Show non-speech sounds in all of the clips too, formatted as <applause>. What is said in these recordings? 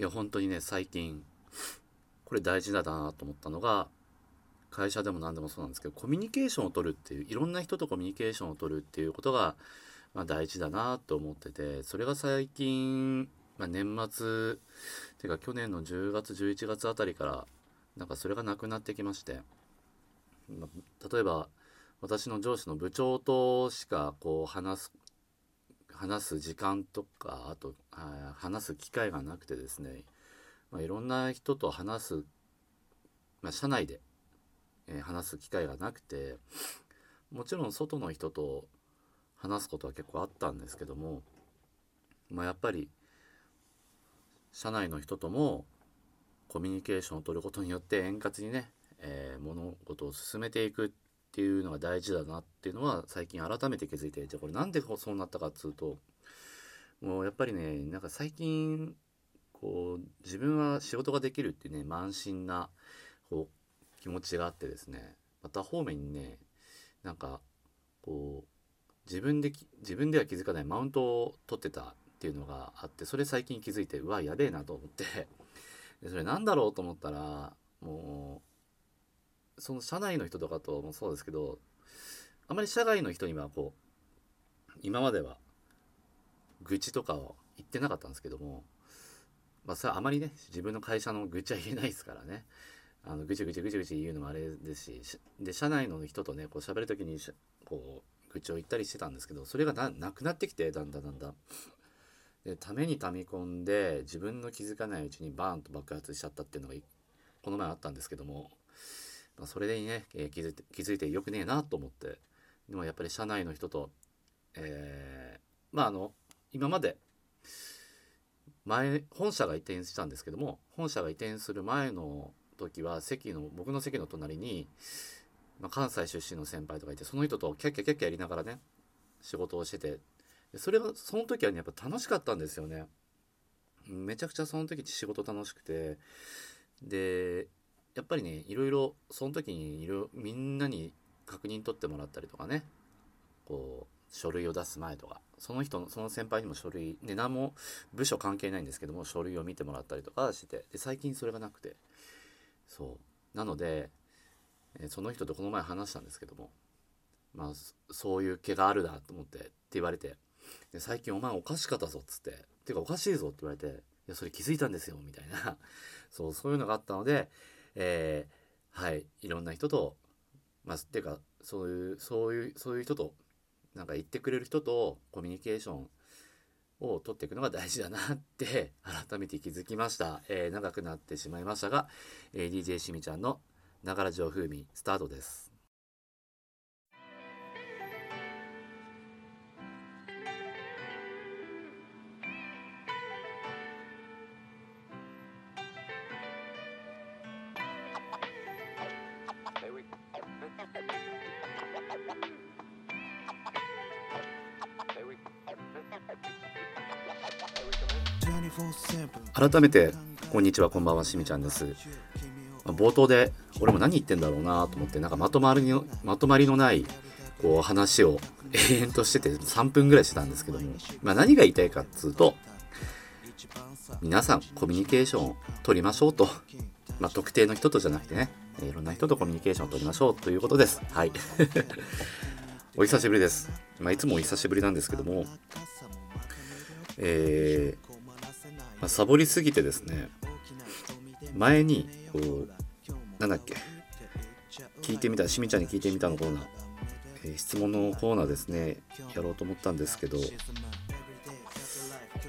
いや本当にね最近これ大事だなと思ったのが会社でも何でもそうなんですけどコミュニケーションを取るっていういろんな人とコミュニケーションを取るっていうことが、まあ、大事だなと思っててそれが最近、まあ、年末っていうか去年の10月11月あたりからなんかそれがなくなってきまして、まあ、例えば私の上司の部長としかこう話す話す時間とかあとあ話す機会がなくてですね、まあ、いろんな人と話す、まあ、社内で、えー、話す機会がなくてもちろん外の人と話すことは結構あったんですけども、まあ、やっぱり社内の人ともコミュニケーションを取ることによって円滑にね、えー、物事を進めていくていうのが大事だなっていうのは最近改めて気づいてじゃこれなんでそうなったかっつうともうやっぱりねなんか最近こう自分は仕事ができるっていうね慢心なこう気持ちがあってですねまた方面にねなんかこう自分で自分では気づかないマウントを取ってたっていうのがあってそれ最近気づいてうわやべえなと思って。でそれなんだろうと思ったらもうその社内の人とかともそうですけどあまり社外の人にはこう今までは愚痴とかを言ってなかったんですけどもまあそれはあまりね自分の会社の愚痴は言えないですからねあのぐちぐちぐちぐち言うのもあれですしで社内の人とねこう喋る時にこう愚痴を言ったりしてたんですけどそれがななくなってきてだんだんだんだん。でために溜み込んで自分の気づかないうちにバーンと爆発しちゃったっていうのがこの前あったんですけどもまあ、それでね、えー、気づいて気づいてよくねえなと思って。でもやっぱり社内の人と、えー、まああの今まで前本社が移転したんですけども本社が移転する前の時は席の僕の席の隣に、まあ、関西出身の先輩とかいてその人とキャッキャキャッキャやりながらね仕事をしててそれがその時はねやっぱ楽しかったんですよね。めちゃくちゃその時仕事楽しくてでやっぱりねいろいろその時にいろみんなに確認取ってもらったりとかね。こう書類を出す前とか。その人のその先輩にも書類ね何も部署関係ないんですけども書類を見てもらったりとかしてで最近それがなくて。そう。なので、えその人とこの前話したんですけどもまあそういう毛があるなと思ってって言われて。で最近お前おかしかったぞっつって。てかおかしいぞって言われていやそれ気づいたんですよみたいな。<laughs> そうそういうのがあったのでえー、はいいろんな人とまあっていうかそういうそういうそういう人となんか言ってくれる人とコミュニケーションを取っていくのが大事だなって <laughs> 改めて気づきました、えー、長くなってしまいましたが、えー、DJ しみちゃんの「ながら上風味」スタートです。改めてこんにちはこんばんはしみちゃんです。冒頭で俺も何言ってんだろうなと思ってなんかまとまりのまとまりのないこう話を延々としてて3分ぐらいしてたんですけども、まあ、何が言いたいかっつうと皆さんコミュニケーションを取りましょうと、まあ、特定の人とじゃなくてねいろんな人とコミュニケーションを取りましょうということです。はい。<laughs> お久しぶりです、まあ、いつもお久しぶりなんですけどもえーまあ、サボりすぎてですね前にこうなんだっけ聞いてみたしみちゃんに聞いてみたのコーナー、えー、質問のコーナーですねやろうと思ったんですけど、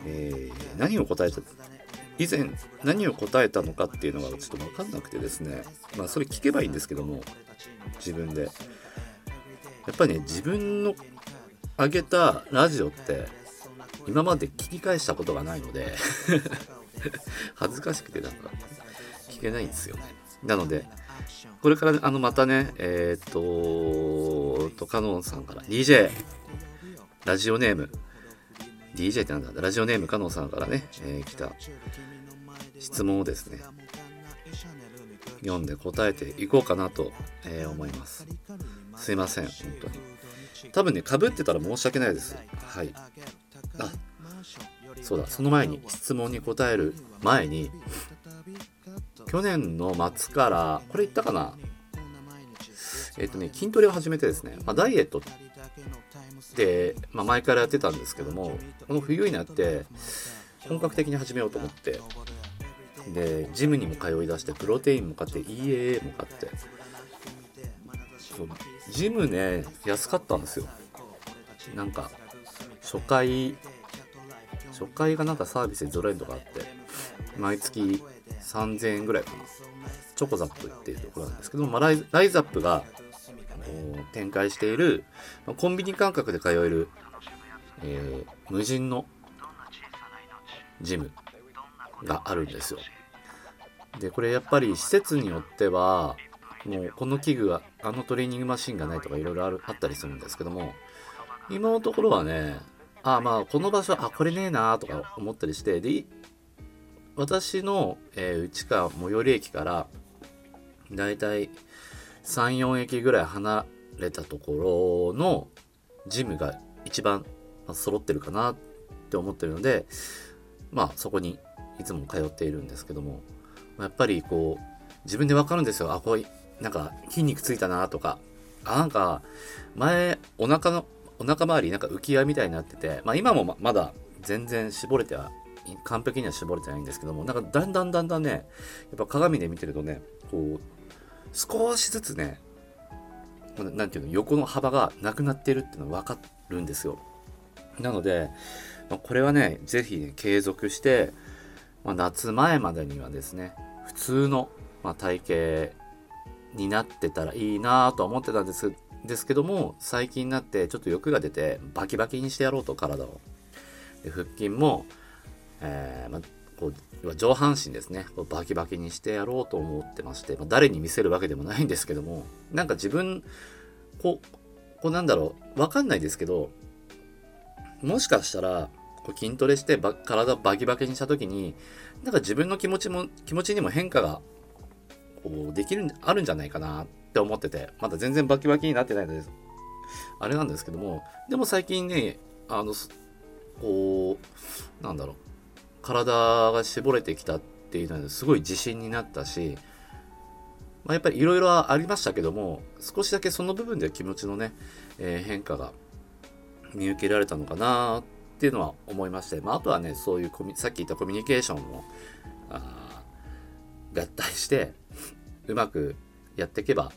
えー、何を答えた以前何を答えたのかっていうのがちょっと分かんなくてですねまあそれ聞けばいいんですけども自分で。やっぱりね自分の上げたラジオって今まで聞き返したことがないので <laughs> 恥ずかしくてなんか聞けないんですよね。なので、これから、あの、またね、えー、っと、と、カノンさんから、DJ、ラジオネーム、DJ ってなんだ、ラジオネームカノンさんからね、えー、来た質問をですね、読んで答えていこうかなと、えー、思います。すいません、本当に。多分ね、かぶってたら申し訳ないです。はい。あそうだその前に質問に答える前に去年の末からこれ言ったかな？えっ、とね筋トレを始めてですね、まあ、ダイエットって、まあ、前からやってたんですけどもこの冬になって本格的に始めようと思ってでジムにも通いだしてプロテインも買って EAA も買ってそうジムね安かったんですよ。なんか初回初回がなんかサービスで0円とかあって毎月3000円ぐらいかな。チョコザップっていうところなんですけど、まあ、ライライズアップが展開しているまコンビニ感覚で通える、えー無人のジムがあるんですよ。でこれやっぱり施設によってはもうこの器具はあのトレーニングマシンがないとかいろいろあったりするんですけども今のところはねあまあこの場所あこれねえなとか思ったりしてで私の、えー、内川最寄り駅からだいたい34駅ぐらい離れたところのジムが一番まあ揃ってるかなって思ってるのでまあそこにいつも通っているんですけどもやっぱりこう自分でわかるんですよ。あこうなんか筋肉ついたなとか。あなんか前お腹のお腹周りなんか浮き輪みたいになっててまあ今もまだ全然絞れては完璧には絞れてないんですけどもなんかだんだんだんだんねやっぱ鏡で見てるとねこう少しずつねななんていうの横の幅がなくなってるっていうのが分かるんですよ。なので、まあこれはねぜひね継続して、まあ、夏前までにはですね普通の、まあ、体型になってたらいいなとは思ってたんですですけども最近になってちょっと欲が出てバキバキにしてやろうと体を。で腹筋も、えーま、こう上半身ですね。こうバキバキにしてやろうと思ってまして、ま、誰に見せるわけでもないんですけどもなんか自分こうこうなんだろうわかんないですけどもしかしたらこう筋トレしてば体バキバキにした時になんか自分の気持ちも気持ちにも変化がこうできるあるんじゃないかな。っって思っててまだ全然バキバキになってないのであれなんですけどもでも最近ねあのこうなんだろう体が絞れてきたっていうのはすごい自信になったし、まあ、やっぱりいろいろありましたけども少しだけその部分で気持ちのね、えー変化が見受けられたのかなっていうのは思いまして、まあ、あとはねそういうコミさっき言ったコミュニケーションも合体してうまくやっていけば、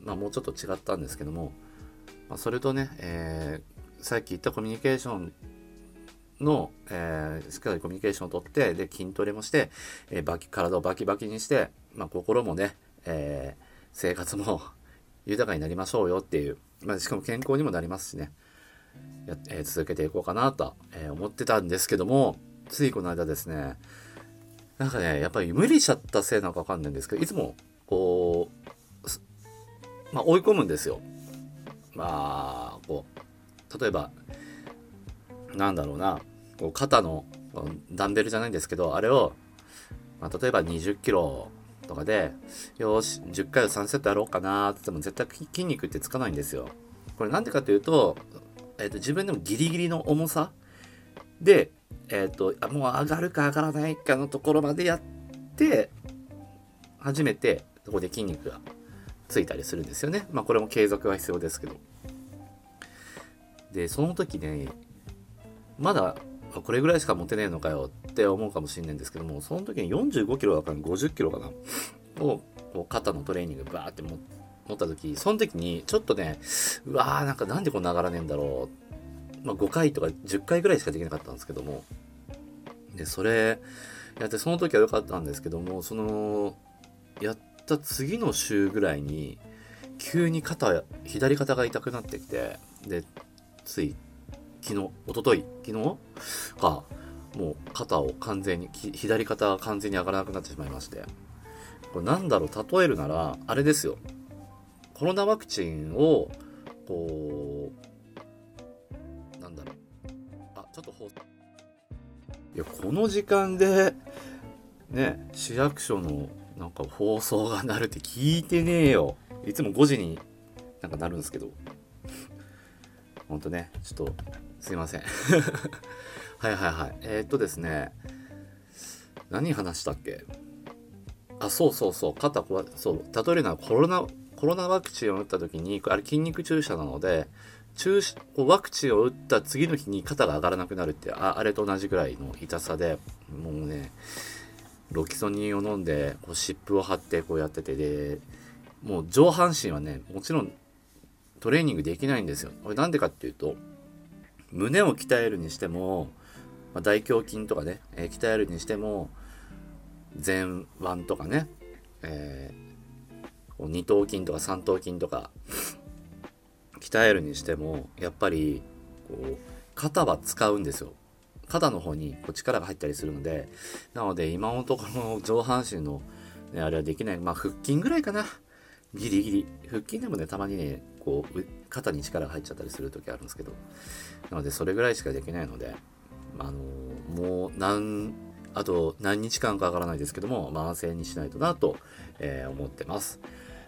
まあ、もうちょっと違ったんですけども、まあ、それとね、えーさっき言ったコミュニケーションの、えーしっかりコミュニケーションをとってで筋トレもして、えーバキ体をバキバキにして、まあ、心もね、えー生活も <laughs> 豊かになりましょうよっていう、まあ、しかも健康にもなりますしねや、えー続けていこうかなと、えー思ってたんですけどもついこの間ですねなんかねやっぱり無理しちゃったせいなのかわかんないんですけどいつもこうまあ追い込むんですよ。まあこう例えばなんだろうなこう肩のダンベルじゃないんですけどあれを、まあ、例えば20キロとかでよし10回を3セットやろうかなって言っても絶対筋肉ってつかないんですよ。これなんでかというと,、えーと自分でもギリギリの重さで、えー、とあもう上がるか上がらないかのところまでやって初めてそこで筋肉がついたりするんですよね。まあこれも継続は必要ですけど。でその時ねまだこれぐらいしか持てねえのかよって思うかもしれないんですけどもその時に45キロだから50キロかなを肩のトレーニングバーって持持った時その時にちょっとねうわーなんかなんでこんな上がらねえんだろう、まあ、5回とか10回ぐらいしかできなかったんですけども。でそれやってその時は良かったんですけどもそのやった次の週ぐらいに急に肩左肩が痛くなってきてでつい昨日一昨日昨日かもう肩を完全に左肩が完全に上がらなくなってしまいまして。これなんだろう例えるならあれですよ。コロナワクチンをこうなんだろう。あちょっと放送。いやこの時間でね市役所のなんか放送が鳴るって聞いてねえよ。いつも5時になんかなるんですけど。ほんとねちょっとすいません。<laughs> はいはいはい。えー、っとですね何話したっけ？あそうそうそう。肩こわそう。例えるのはコロナコロナワクチンを打った時にあれ筋肉注射なので注ワクチンを打った次の日に肩が上がらなくなるってああれと同じぐらいの痛さでもうねロキソニンを飲んでこう湿布を貼ってこうやっててでもう上半身はねもちろんトレーニングできないんですよ。これなんでかっていうと胸を鍛えるにしても、まあ、大胸筋とかね、えー、鍛えるにしても前腕とかね、えー、二頭筋とか三頭筋とか鍛えるにしてもやっぱりこう肩は使うんですよ。肩の方にこう力が入ったりするのでなので今のところ上半身の、ね、あれはできない。まあ腹筋ぐらいかな。ギリギリ。腹筋でもねたまにねこう肩に力が入っちゃったりする時あるんですけど。なのでそれぐらいしかできないのであのもう何あと何日間かわからないですけども慢性にしないとなと、えー、思ってます。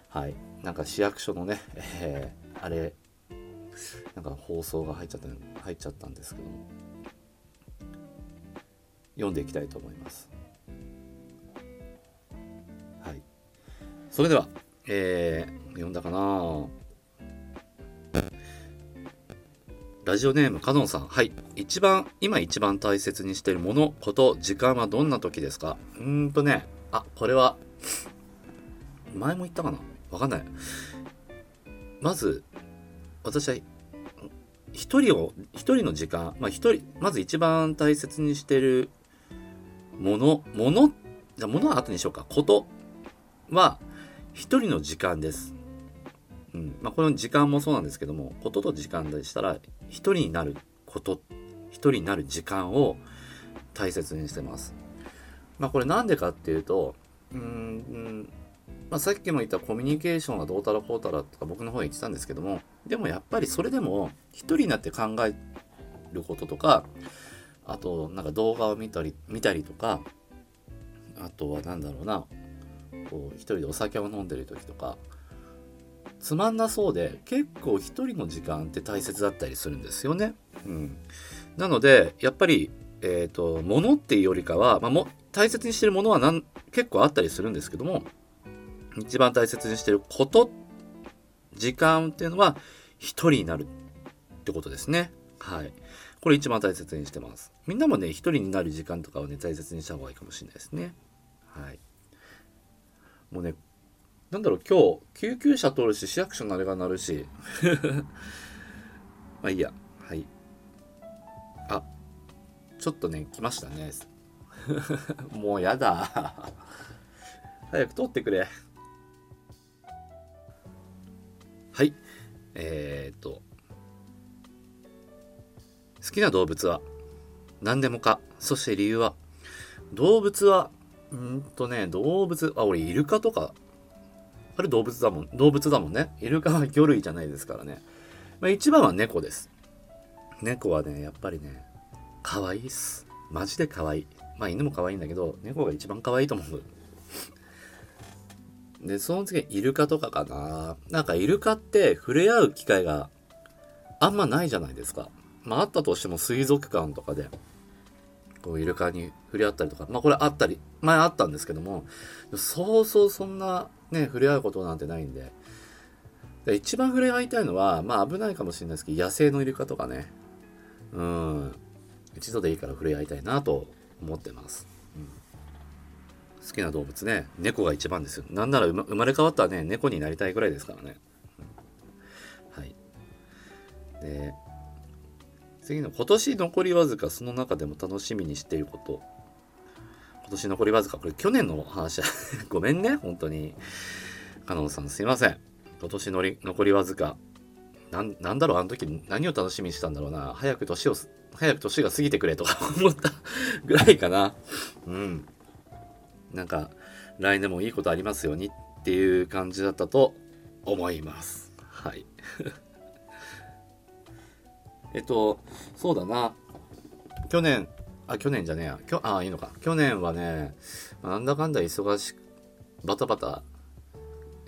はい。なんか市役所のね、えー、あれなんか放送が入っちゃった入っちゃったんですけども。読んでいきたいと思います。はい。それではえー、読んだかな。ラジオネームカノンさん。はい。一番今一番大切にしているものこと時間はどんな時ですか？うーんとね。あこれは前も言ったかな？わかんない。まず私は一人を一人の時間まあ一人まず一番大切にしてるものものじゃものは後にしようかことは一人の時間です。うんまあ、この時間もそうなんですけどもことと時間でしたら一人になること一人になる時間を大切にしてます。まあ、これなんでかっていうとうーん、まあ、さっきも言ったコミュニケーションはどうたらこうたらとか僕の方に言ってたんですけどもでもやっぱりそれでも一人になって考えることとかあとなんか動画を見たり見たりとかあとは何だろうなこう一人でお酒を飲んでる時とかつまんなそうで結構一人の時間って大切だったりするんですよね。うん、なのでやっぱり、えーと、物っていうよりかは、まあ、も大切にしてるものはなん結構あったりするんですけども一番大切にしてること時間っていうのは一人になるってことですね。はい。これ一番大切にしてます。みんなもね、一人になる時間とかをね、大切にした方がいいかもしれないですね。はい。もうねなんだろう今日救急車通るし市役所のあれが鳴るし。<laughs> まあいいや。はい。あちょっとね来ましたね。<laughs> もうやだ。<laughs> 早く通ってくれ。はい。えー、っときな動物は何でもかそして理由は動物はうんとね、動物、あ、俺、イルカとか、あれ動物だもん、動物だもんね。イルカは魚類じゃないですからね。まあ、一番は猫です。猫はね、やっぱりね、可愛いっす。マジで可愛い。まあ、犬も可愛いんだけど、猫が一番可愛いと思う。で、その次、イルカとかかな。なんか、イルカって触れ合う機会があんまないじゃないですか。まあ、あったとしても水族館とかで。こうイルカに触れ合ったりとか、まあこれあったり、前あったんですけども、そうそうそんなね、触れ合うことなんてないんで、で一番触れ合いたいのは、まあ危ないかもしれないですけど、野生のイルカとかね、うん、一度でいいから触れ合いたいなと思ってます。うん、好きな動物ね、猫が一番ですよ。なんなら生まれ変わったらね、猫になりたいぐらいですからね。うん、はい。で、次の今年残りわずかその中でも楽しみにしていること。今年残りわずか。これ去年の話。<laughs> ごめんね。本当に。カノンさんすいません。今年のり残りわずか。なんなんだろう。あの時何を楽しみにしたんだろうな。早く年を早く年が過ぎてくれとか <laughs> 思った。ぐらいかな。うん。なんか来年もいいことありますようにっていう感じだったと思います。はい。えっと、そうだな。去年、あ、去年じゃねえや。きょあ、いいのか。去年はね、なんだかんだ忙しく、バタバタ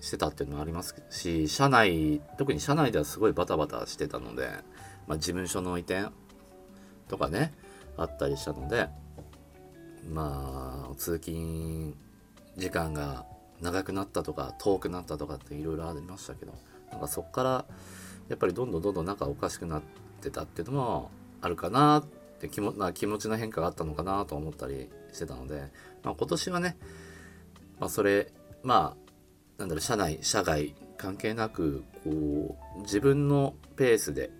してたっていうのもありますし、社内、特に社内ではすごいバタバタしてたので、まあ、事務所の移転とかね、あったりしたのでまあ通勤時間が長くなったとか遠くなったとかっていろいろありましたけどなんかそっからやっぱりどんどんどんどん仲おかしくなってたっていうのもあるかなって気もな気持ちの変化があったのかなと思ったりしてたので、まあ、今年はね、まあ、それまあなんだろう社内社外関係なくこう自分のペースで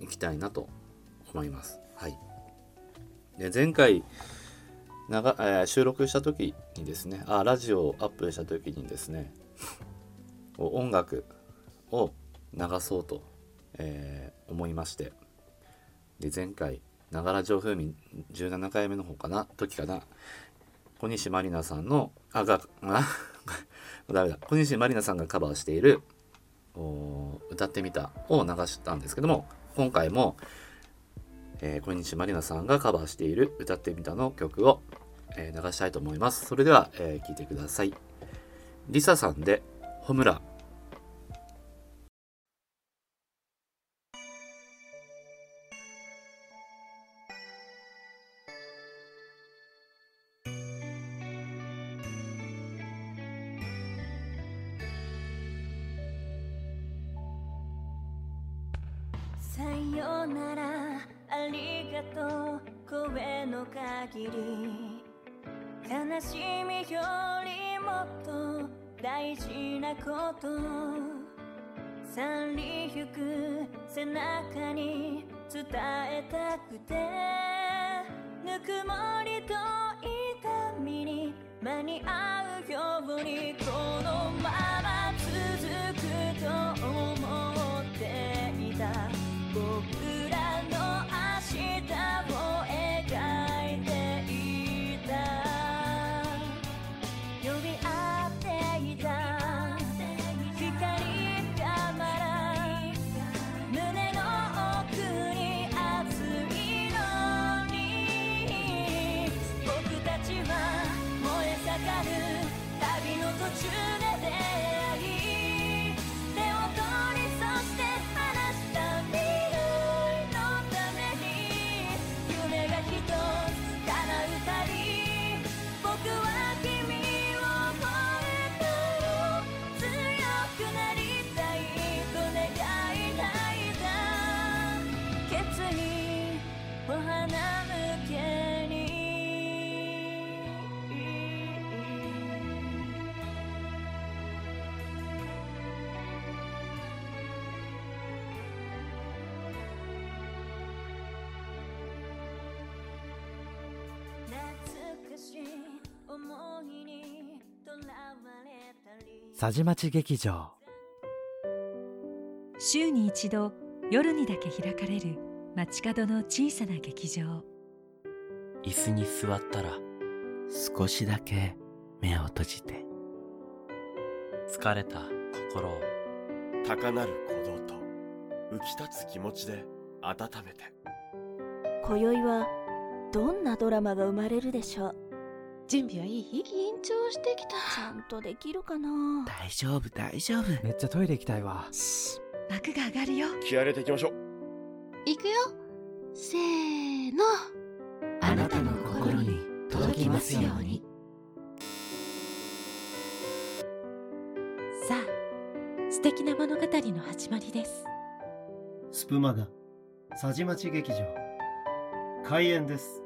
いきたいなと思います。はい、で前回長、えー、収録した時にですねあラジオをアップした時にですね <laughs> 音楽を流そうと、えー、思いましてで前回ながら上風味17回目の方かな時かな。小西まりなさんのあがあ <laughs> ダメだ。小西まりなさんがカバーしている「歌ってみた」を流したんですけども今回も、えー、小西まりなさんがカバーしている「歌ってみた」の曲を、えー、流したいと思います。それでは、えー、聴いてください。リサさんで「ホムラ」さよならありがとう声の限り悲しみよりもっと大事なこと。去りゆく背中に伝えたくて。ぬくもりと痛みに間に合うようにこのまま続くと佐治町劇場。週に一度夜にだけ開かれる街角の小さな劇場。椅子に座ったら少しだけ目を閉じて。疲れた心を。高鳴る鼓動と浮き立つ気持ちで温めて。今宵はどんなドラマが生まれるでしょう？準備はいい？緊張してきた。ちゃんとできるかな？大丈夫大丈夫。めっちゃトイレ行きたいわ。幕が上がるよ。気合入れていきましょう。行くよ。せーの。あなたの心に届きますように。さあ素敵な物語の始まりです。スプマガ佐治町劇場。開演です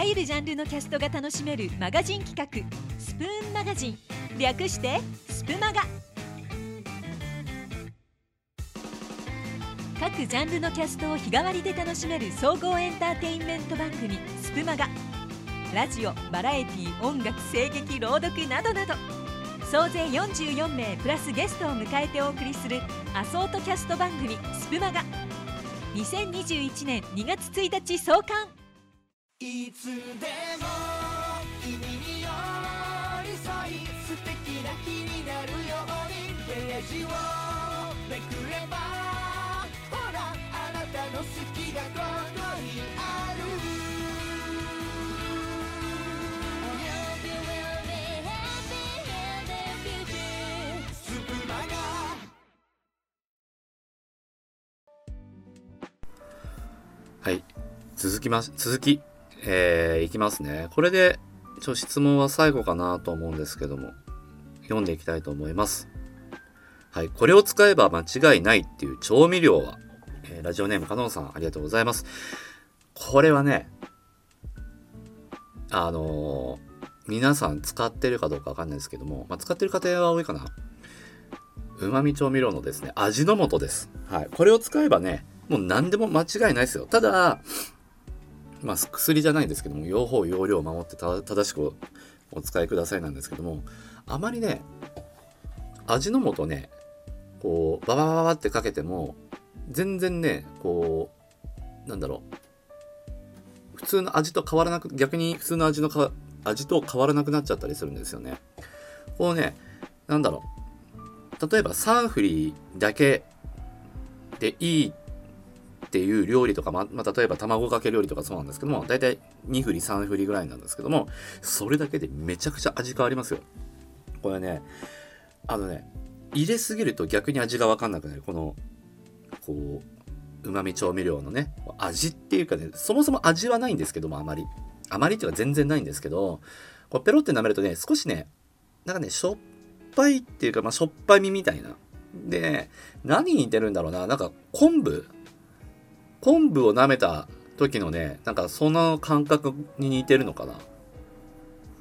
らゆるジャンルのキャストが楽しめるマガジン企画スプーンマガジン。略してスプマガ。各ジャンルのキャストを日替わりで楽しめる総合エンターテインメント番組スプマガ。ラジオバラエティ音楽声劇朗読などなど。総勢44名プラスゲストを迎えてお送りするアソートキャスト番組スプマガ。2021年2月1日創刊。いつでも君に寄り添い素敵な日になるようにページをめくればほらあなたの好きがここにある。はい。続きます、続き、えー、いきますね。これで、ちょ、質問は最後かなと思うんですけども、読んでいきたいと思います。はい。これを使えば間違いないっていう調味料は、えーラジオネームかのんさん、ありがとうございます。これはね、あのー皆さん使ってるかどうかわかんないですけども、まあ、使ってる家庭は多いかな。旨味調味料のですね、味の素です。はい。これを使えばね、もう何でも間違いないですよ。ただ、まあ、薬じゃないんですけども、用法、用量を守ってた正しくお使いくださいなんですけども、あまりね、味の素ね、こう、ババババってかけても、全然ね、こう、なんだろう、普通の味と変わらなく、逆に普通の味のか味と変わらなくなっちゃったりするんですよね。こうね、なんだろう、例えば3振りだけでいいっていう料理とか、ま、あ、例えば卵かけ料理とかそうなんですけども、だいたい2振り3振りぐらいなんですけども、それだけでめちゃくちゃ味変わりますよ。これね、あのね、入れすぎると逆に味がわかんなくなる。この、こう、旨味調味料のね、味っていうかね、そもそも味はないんですけども、あまり。あまりっていうか全然ないんですけど、こうペロって舐めるとね、少しね、なんかね、しょっぱいっていうか、まあ、しょっぱみみたいな。でね、何に似てるんだろうな、なんか昆布昆布を舐めた時のね、なんかその感覚に似てるのかな。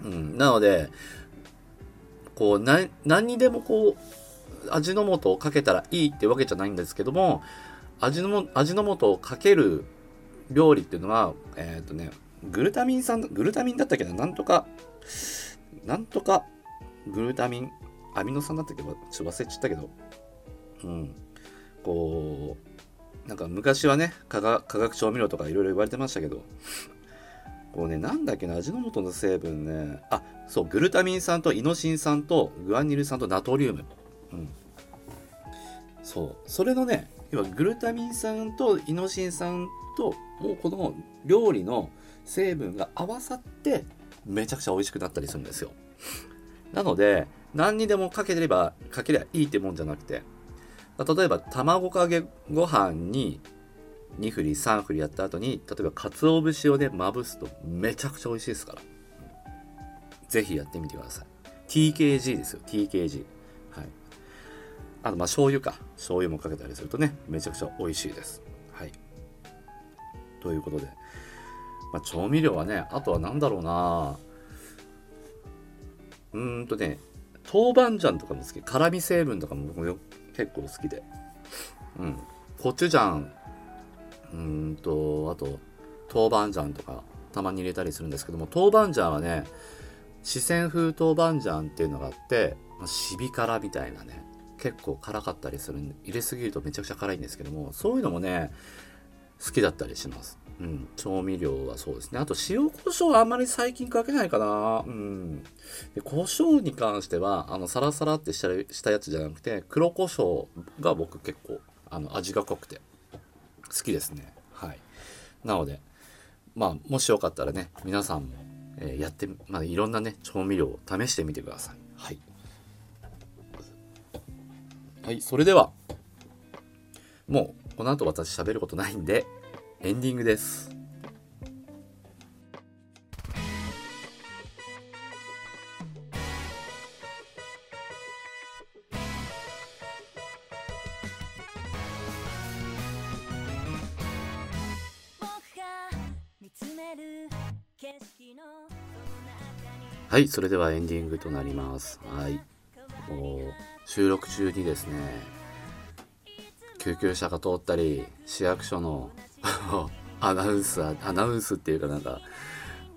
うん。なので、こう、な、何にでもこう、味の素をかけたらいいってわけじゃないんですけども、味のも、味の素をかける料理っていうのは、えっ、とね、グルタミン酸、グルタミンだったっけど、なんとか、なんとか、グルタミン、アミノ酸だったっけ？ど、ちょっと忘れちゃったけど、うん。こう、なんか昔はね、化学調味料とかいろいろ言われてましたけど、こうね、なんだっけな、味の素の成分ね、あ、そう、グルタミン酸とイノシン酸とグアニル酸とナトリウム。うん。そう。それのね、要はグルタミン酸とイノシン酸と、もうこの料理の成分が合わさって、めちゃくちゃ美味しくなったりするんですよ。なので、何にでもかければ、かけりゃいいってもんじゃなくて、例えば卵かけご飯に2振り3振りやった後に例えば鰹節をねまぶすとめちゃくちゃ美味しいですから。ぜひやってみてください。TKG ですよ TKG はい。あとまあ醤油か。醤油もかけたりするとねめちゃくちゃ美味しいです。はい。ということで、まあ、調味料はねあとは何だろうな。うーんとね豆板醤とかも好き。辛味成分とかも僕よ結構好きで。うん。コチュジャン。うーんとあと豆板醤とかたまに入れたりするんですけども豆板醤はね四川風豆板醤っていうのがあって、まあ、シビ辛みたいなね結構辛かったりするんで入れすぎるとめちゃくちゃ辛いんですけどもそういうのもね好きだったりします。うん、調味料はそうですね。あと塩コショウあんまり最近かけないかな。うん。で、胡椒に関しては、あの、サラサラってしたしたやつじゃなくて、黒胡椒が僕結構、あの、味が濃くて、好きですね。はい。なので、まあ、もしよかったらね、皆さんも、えーやって、まあ、いろんなね、調味料を試してみてください。はい。はい、それでは、もう、この後私喋ることないんで、エンディングです。はい、それではエンディングとなります。はい。収録中にですね、救急車が通ったり、市役所の <laughs> アナウンス、アナウンスっていうかなんか、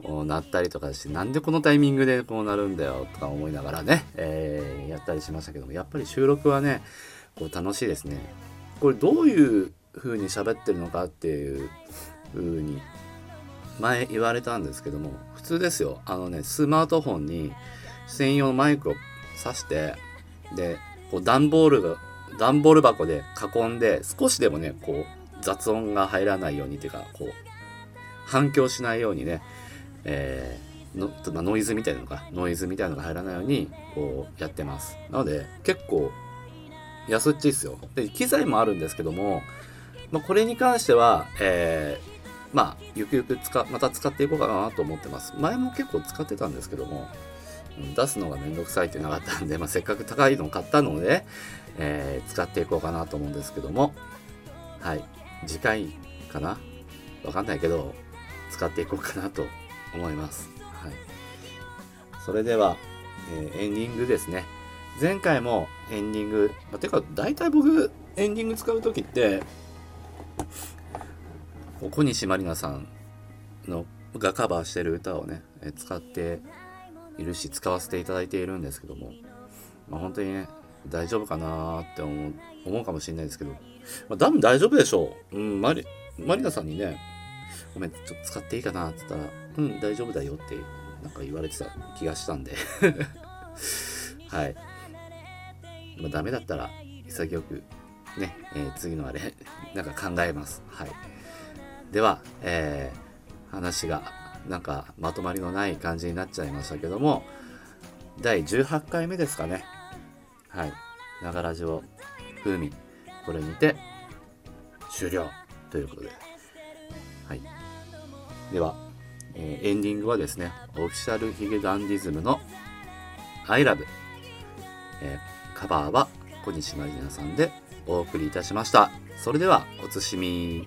こうなったりとかして、なんでこのタイミングでこうなるんだよとか思いながらね、えーやったりしましたけども、やっぱり収録はね、こう楽しいですね。これどういう風に喋ってるのかっていう風に前言われたんですけども普通ですよあのねスマートフォンに専用のマイクを挿してでこう段ボールが段ボール箱で囲んで少しでもねこう雑音が入らないようにっていうかこう反響しないようにね、えーのまノイズみたいなのがノイズみたいなのが入らないようにこうやってます。なので結構安っちいですよ。で機材もあるんですけども、まあ、これに関しては、えーまあゆくゆく使また使っていこうかなと思ってます。前も結構使ってたんですけども出すのがめんどくさいってなかったんで、<laughs> まあ、せっかく高いのを買ったので、えー使っていこうかなと思うんですけどもはい。次回かな？わかんないけど使っていこうかなと思います。はい。それでは、えーエンディングですね。前回もエンディング、まあ、てか大体僕エンディング使う時って小西まりなさんのがカバーしてる歌をね、えー使っているし使わせていただいているんですけども、まあ、本当にね大丈夫かなーって思う思うかもしれないですけど、まあ、多分大丈夫でしょう、うん、マリマリナさんにねごめんちょっと使っていいかなって言ったらうん大丈夫だよってなんか言われてた気がしたんで。<laughs> はい、まあ、ダメだったら潔くね、えー次のあれ <laughs> なんか考えます。はい。では、えー話がなんかまとまりのない感じになっちゃいましたけども第18回目ですかね。はい。ながらじを風味これにて終了ということで。はい。では、えーエンディングはですねオフィシャルヒゲダンディズムの「ILOVE」えーカバーは小西まりなさんでお送りいたしました。それではおつしみ